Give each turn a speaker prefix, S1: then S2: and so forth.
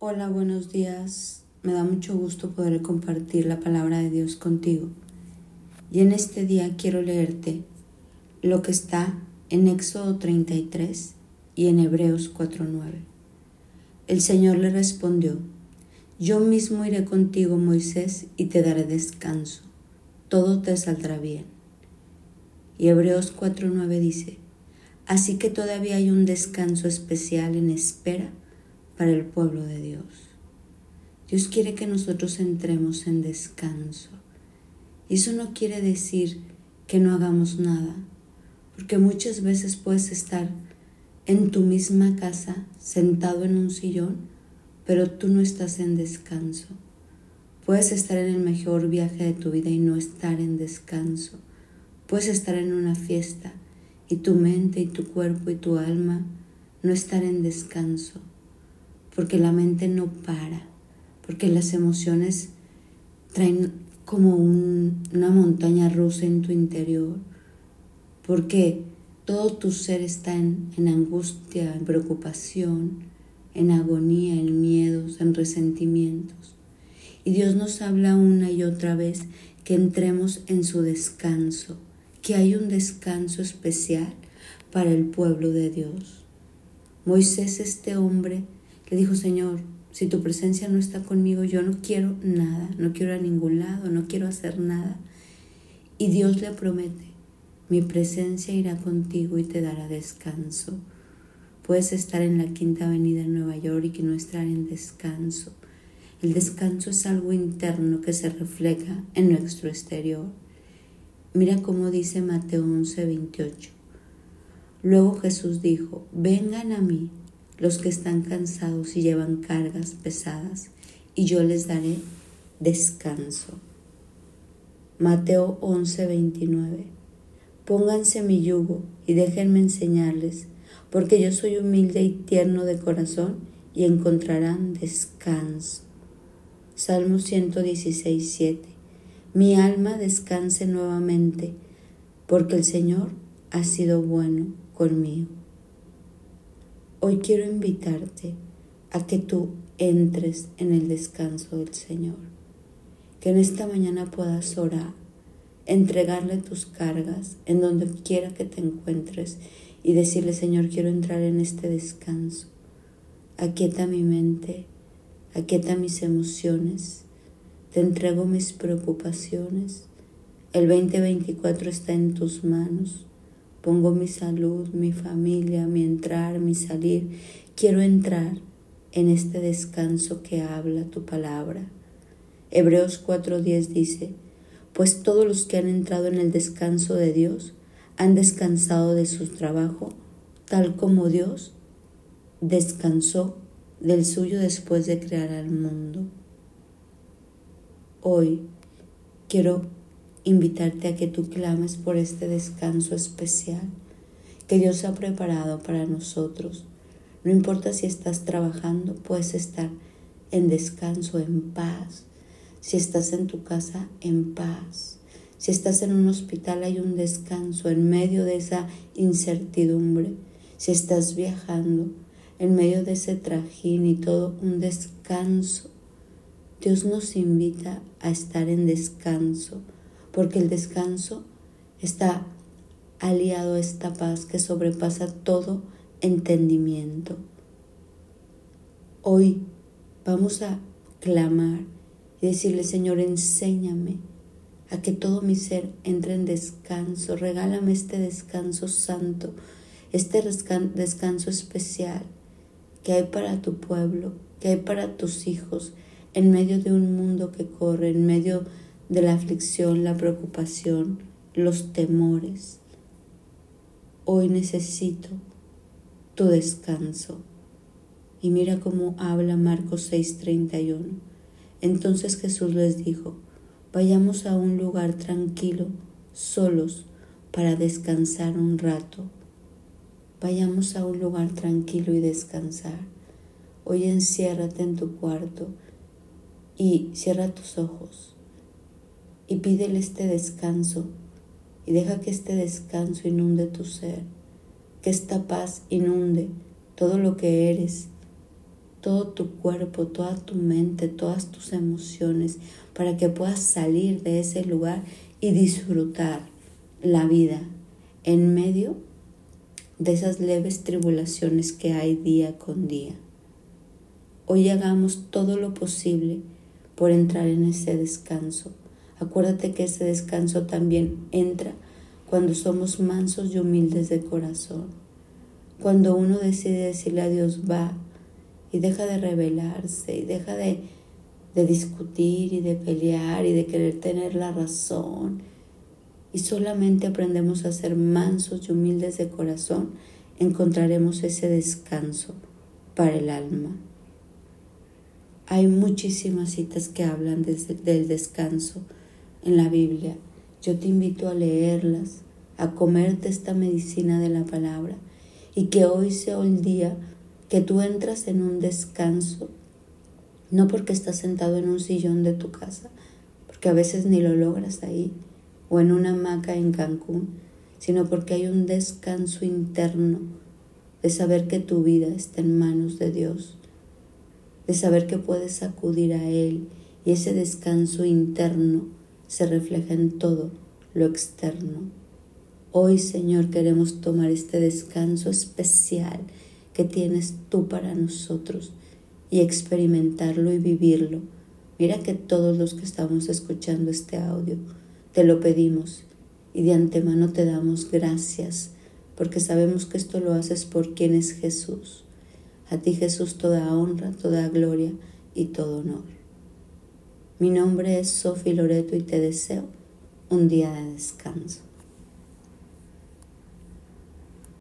S1: Hola, buenos días. Me da mucho gusto poder compartir la palabra de Dios contigo. Y en este día quiero leerte lo que está en Éxodo 33 y en Hebreos 4.9. El Señor le respondió, Yo mismo iré contigo, Moisés, y te daré descanso. Todo te saldrá bien. Y Hebreos 4.9 dice, Así que todavía hay un descanso especial en espera para el pueblo de Dios. Dios quiere que nosotros entremos en descanso. Y eso no quiere decir que no hagamos nada, porque muchas veces puedes estar en tu misma casa, sentado en un sillón, pero tú no estás en descanso. Puedes estar en el mejor viaje de tu vida y no estar en descanso. Puedes estar en una fiesta y tu mente y tu cuerpo y tu alma no estar en descanso porque la mente no para, porque las emociones traen como una montaña rusa en tu interior, porque todo tu ser está en, en angustia, en preocupación, en agonía, en miedos, en resentimientos. Y Dios nos habla una y otra vez que entremos en su descanso, que hay un descanso especial para el pueblo de Dios. Moisés, este hombre, le dijo, Señor, si tu presencia no está conmigo, yo no quiero nada, no quiero a ningún lado, no quiero hacer nada. Y Dios le promete, mi presencia irá contigo y te dará descanso. Puedes estar en la Quinta Avenida en Nueva York y no estar en descanso. El descanso es algo interno que se refleja en nuestro exterior. Mira cómo dice Mateo 11, 28. Luego Jesús dijo, vengan a mí los que están cansados y llevan cargas pesadas, y yo les daré descanso. Mateo 11:29 Pónganse mi yugo y déjenme enseñarles, porque yo soy humilde y tierno de corazón, y encontrarán descanso. Salmo 116:7 Mi alma descanse nuevamente, porque el Señor ha sido bueno conmigo. Hoy quiero invitarte a que tú entres en el descanso del Señor, que en esta mañana puedas orar, entregarle tus cargas en donde quiera que te encuentres y decirle, Señor, quiero entrar en este descanso. Aquieta mi mente, aquieta mis emociones, te entrego mis preocupaciones. El 2024 está en tus manos. Pongo mi salud, mi familia, mi entrar, mi salir. Quiero entrar en este descanso que habla tu palabra. Hebreos 4:10 dice, pues todos los que han entrado en el descanso de Dios han descansado de su trabajo, tal como Dios descansó del suyo después de crear al mundo. Hoy quiero invitarte a que tú clames por este descanso especial que Dios ha preparado para nosotros. No importa si estás trabajando, puedes estar en descanso, en paz. Si estás en tu casa, en paz. Si estás en un hospital, hay un descanso en medio de esa incertidumbre. Si estás viajando, en medio de ese trajín y todo, un descanso. Dios nos invita a estar en descanso porque el descanso está aliado a esta paz que sobrepasa todo entendimiento. Hoy vamos a clamar y decirle, Señor, enséñame a que todo mi ser entre en descanso, regálame este descanso santo, este descanso especial que hay para tu pueblo, que hay para tus hijos, en medio de un mundo que corre, en medio de de la aflicción, la preocupación, los temores. Hoy necesito tu descanso. Y mira cómo habla Marcos 6:31. Entonces Jesús les dijo, vayamos a un lugar tranquilo, solos, para descansar un rato. Vayamos a un lugar tranquilo y descansar. Hoy enciérrate en tu cuarto y cierra tus ojos y pídele este descanso y deja que este descanso inunde tu ser, que esta paz inunde todo lo que eres todo tu cuerpo, toda tu mente, todas tus emociones, para que puedas salir de ese lugar y disfrutar la vida en medio de esas leves tribulaciones que hay día con día. Hoy hagamos todo lo posible por entrar en ese descanso. Acuérdate que ese descanso también entra cuando somos mansos y humildes de corazón. Cuando uno decide decirle a Dios va y deja de rebelarse y deja de, de discutir y de pelear y de querer tener la razón y solamente aprendemos a ser mansos y humildes de corazón, encontraremos ese descanso para el alma. Hay muchísimas citas que hablan del descanso en la Biblia. Yo te invito a leerlas, a comerte esta medicina de la palabra y que hoy sea el día que tú entras en un descanso, no porque estás sentado en un sillón de tu casa, porque a veces ni lo logras ahí, o en una hamaca en Cancún, sino porque hay un descanso interno de saber que tu vida está en manos de Dios, de saber que puedes acudir a Él y ese descanso interno se refleja en todo lo externo. Hoy, Señor, queremos tomar este descanso especial que tienes tú para nosotros y experimentarlo y vivirlo. Mira que todos los que estamos escuchando este audio, te lo pedimos y de antemano te damos gracias porque sabemos que esto lo haces por quien es Jesús. A ti Jesús toda honra, toda gloria y todo honor. Mi nombre es Sofi Loreto y te deseo un día de descanso.